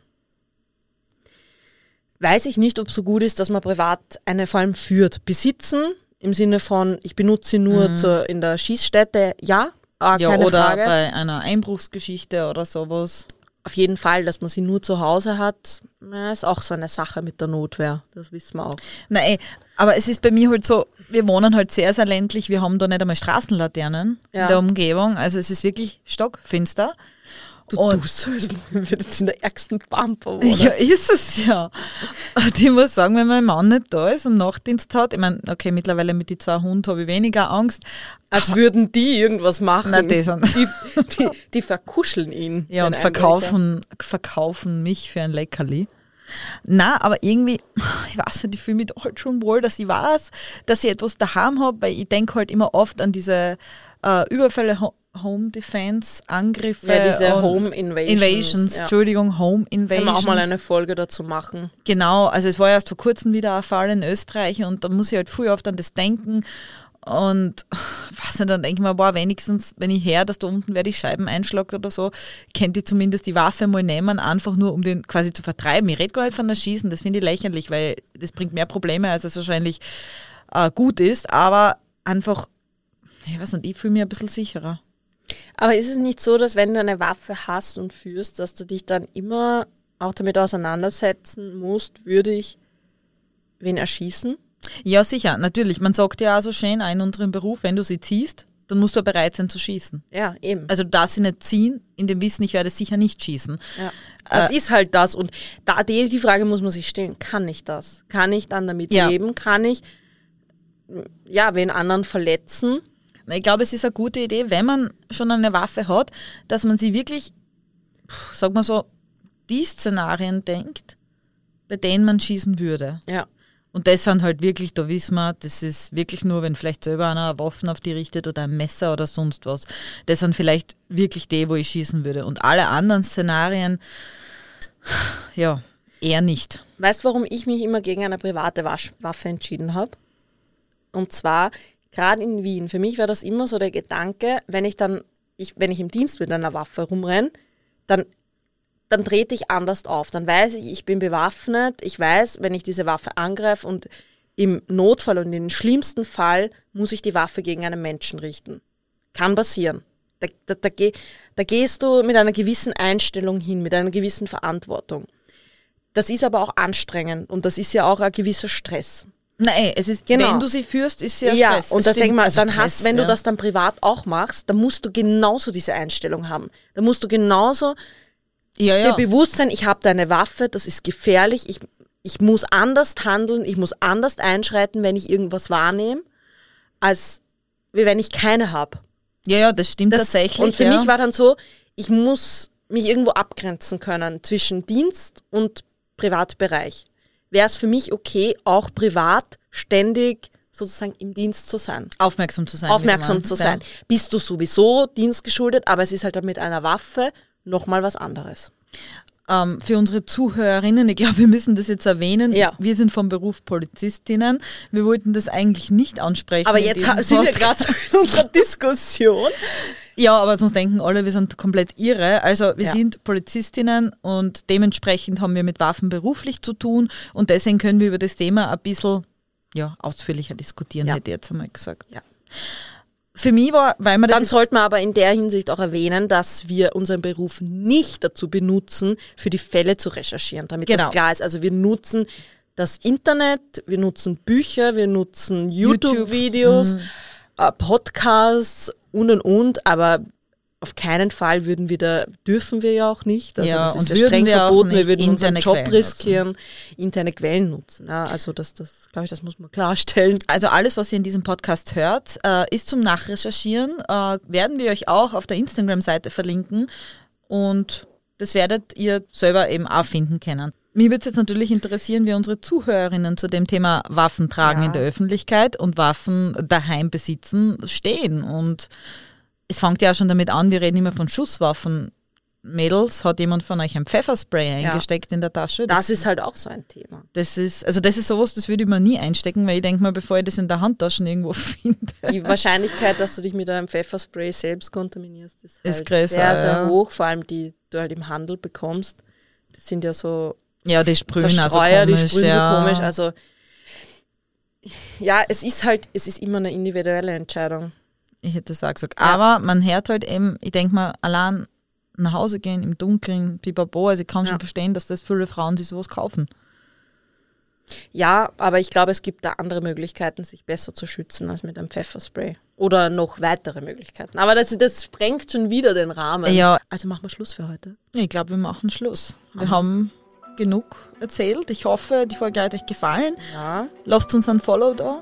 weiß ich nicht, ob es so gut ist, dass man privat eine vor allem führt. Besitzen im Sinne von, ich benutze sie nur zur, in der Schießstätte, ja, ah,
Ja, oder
Frage.
bei einer Einbruchsgeschichte oder sowas.
Auf jeden Fall, dass man sie nur zu Hause hat, ist auch so eine Sache mit der Notwehr. Das wissen wir auch.
Nein, aber es ist bei mir halt so, wir wohnen halt sehr, sehr ländlich, wir haben da nicht einmal Straßenlaternen
Ja.
in der Umgebung, also es ist wirklich stockfinster.
Du
Und-
tust so, als wir jetzt in der ärgsten Pampa wohnen.
Ja, ist es ja. Und ich muss sagen, wenn mein Mann nicht da ist und Nachtdienst hat, ich meine, okay, mittlerweile mit den zwei Hunden habe ich weniger Angst.
Als würden die irgendwas machen.
Nein, die sind-
die, die, die verkuscheln ihn.
Ja, und verkaufen, verkaufen mich für ein Leckerli. Na, aber irgendwie, [laughs] ich weiß nicht, ich fühle mich halt schon wohl, dass ich weiß, dass ich etwas daheim habe, weil ich denke halt immer oft an diese äh, Überfälle, Home Defense, Angriffe.
Ja, diese Home Invasions.
Invasions,
ja.
Entschuldigung, Home
Können
Invasions.
wir auch mal eine Folge dazu machen.
Genau, also es war erst vor kurzem wieder ein Fall in Österreich und da muss ich halt früh oft an das denken und [laughs] was nicht, dann denke ich mir, boah, wenigstens, wenn ich her, dass da unten wer die Scheiben einschlagt oder so, könnte ich zumindest die Waffe mal nehmen, einfach nur um den quasi zu vertreiben. Ich rede gar nicht von das Schießen, das finde ich lächerlich, weil das bringt mehr Probleme, als es wahrscheinlich äh, gut ist, aber einfach, ich weiß nicht, ich fühle mich ein bisschen sicherer.
Aber ist es nicht so, dass wenn du eine Waffe hast und führst, dass du dich dann immer auch damit auseinandersetzen musst, würde ich wen erschießen?
Ja, sicher, natürlich. Man sagt ja auch so schön in unserem Beruf, wenn du sie ziehst, dann musst du bereit sein zu schießen.
Ja, eben.
Also du darfst sie nicht ziehen, in dem Wissen, ich werde sicher nicht schießen.
Ja. Das ist halt das. Und da die, die Frage muss man sich stellen, kann ich das? Kann ich dann damit
Ja.
leben? Kann ich ja, wen anderen verletzen?
Ich glaube, es ist eine gute Idee, wenn man schon eine Waffe hat, dass man sie wirklich, sag mal so, die Szenarien denkt, bei denen man schießen würde.
Ja.
Und das sind halt wirklich, da wissen wir, das ist wirklich nur, wenn vielleicht selber einer eine Waffen auf die richtet oder ein Messer oder sonst was. Das sind vielleicht wirklich die, wo ich schießen würde. Und alle anderen Szenarien, ja, eher nicht.
Weißt du, warum ich mich immer gegen eine private Wasch Waffe entschieden habe? Und zwar, gerade in Wien, für mich war das immer so der Gedanke, wenn ich dann, ich, wenn ich im Dienst mit einer Waffe rumrenne, dann, dann trete ich anders auf. Dann weiß ich, ich bin bewaffnet. Ich weiß, wenn ich diese Waffe angreife und im Notfall und im schlimmsten Fall muss ich die Waffe gegen einen Menschen richten. Kann passieren. Da, da, da, da gehst du mit einer gewissen Einstellung hin, mit einer gewissen Verantwortung. Das ist aber auch anstrengend und das ist ja auch ein gewisser Stress.
Nein, es ist,
Genau.
wenn du sie führst, ist sie ja
Ja,
Stress.
und das denk mal,
Also
dann
Stress,
hast, wenn
ja.
du das dann privat auch machst, dann musst du genauso diese Einstellung haben. Da musst du genauso
ja,
dir
ja.
bewusst sein, ich habe da eine Waffe, das ist gefährlich, ich, ich muss anders handeln, ich muss anders einschreiten, wenn ich irgendwas wahrnehme, als wie wenn ich keine habe.
ja, ja, das stimmt
Das,
tatsächlich.
und für
ja.
mich war dann so, ich muss mich irgendwo abgrenzen können zwischen Dienst und Privatbereich. Wäre es für mich okay, auch privat ständig sozusagen im Dienst zu sein.
aufmerksam zu sein.
Aufmerksam zu sein. Bist du sowieso dienstgeschuldet, aber es ist halt dann mit einer Waffe nochmal was anderes.
Ja. Ähm, für unsere Zuhörerinnen, ich glaube, wir müssen das jetzt erwähnen.
Ja.
Wir sind vom Beruf Polizistinnen. Wir wollten das eigentlich nicht ansprechen.
Aber jetzt sind wir gerade in unserer Diskussion. [laughs]
Ja, aber sonst denken alle, wir sind komplett irre. Also wir
Ja.
sind Polizistinnen und dementsprechend haben wir mit Waffen beruflich zu tun und deswegen können wir über das Thema ein bisschen ja, ausführlicher diskutieren,
Ja.
hätte ich jetzt einmal gesagt.
Ja.
Für mich war, weil man das
Dann sollte man aber in der Hinsicht auch erwähnen, dass wir unseren Beruf nicht dazu benutzen, für die Fälle zu recherchieren, damit
Genau.
das klar ist. Also wir nutzen das Internet, wir nutzen Bücher, wir nutzen YouTube-Videos, äh, Podcasts und und und, aber auf keinen Fall würden wir da, dürfen wir ja auch nicht. Also
Ja,
das ist
und
ja streng
wir
verboten, wir würden unseren Job
Quellen
riskieren, interne Quellen nutzen. Ja, also das, das glaube ich, das muss man klarstellen.
Also alles, was ihr in diesem Podcast hört, äh, ist zum Nachrecherchieren. Äh, werden wir euch auch auf der Instagram-Seite verlinken und das werdet ihr selber eben auch finden können. Mich würde es jetzt natürlich interessieren, wie unsere Zuhörerinnen zu dem Thema Waffen tragen
Ja.
in der Öffentlichkeit und Waffen daheim besitzen stehen. Und es fängt ja auch schon damit an, wir reden immer von Schusswaffen. Mädels, hat jemand von euch ein Pfefferspray
Ja.
eingesteckt in der Tasche?
Das ist halt auch so ein Thema.
Das ist, also das ist sowas, das würde ich mir nie einstecken, weil ich denke mal, bevor ich das in der Handtasche irgendwo [laughs] finde.
Die Wahrscheinlichkeit, dass du dich mit einem Pfefferspray selbst kontaminierst, ist,
Ist
halt
größer,
sehr, sehr
ja.
hoch. Vor allem die du halt im Handel bekommst. Das sind ja so
Ja, die sprühen also
Zerstreuer,
komisch.
die sprühen
ja.
so komisch. Also ja, es ist halt, es ist immer eine individuelle Entscheidung.
Ich hätte das auch gesagt.
Ja.
Aber man hört halt eben, ich denke mal, allein nach Hause gehen im Dunkeln, pipapo, also ich kann
Ja.
schon verstehen, dass das viele Frauen sich sowas kaufen.
Ja, aber ich glaube, es gibt da andere Möglichkeiten, sich besser zu schützen als mit einem Pfefferspray. Oder noch weitere Möglichkeiten. Aber das, das sprengt schon wieder den Rahmen.
Ja.
Also machen wir Schluss für heute.
Ich glaube, wir machen Schluss. Wir haben genug erzählt. Ich hoffe, die Folge hat euch gefallen.
Ja.
Lasst uns ein Follow da.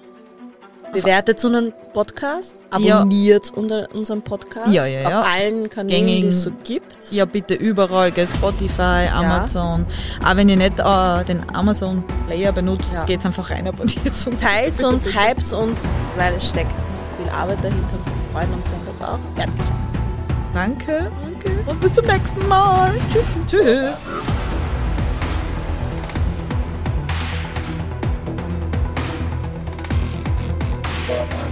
Bewertet unseren Podcast,
Ja.
abonniert unter unseren Podcast
Ja, ja, ja.
auf allen Kanälen,
Gängigen-
die es so gibt.
Ja, bitte überall, gell, Spotify, Amazon. Auch wenn ihr nicht äh, den Amazon Player benutzt,
Ja.
geht's einfach rein, abonniert uns.
Teilt uns, hypt uns, weil es steckt viel Arbeit dahinter. Wir freuen uns, wenn das auch wertgeschätzt wird.
Danke. Danke. Und bis zum nächsten Mal. Tschüss. Tschüss.
Bye.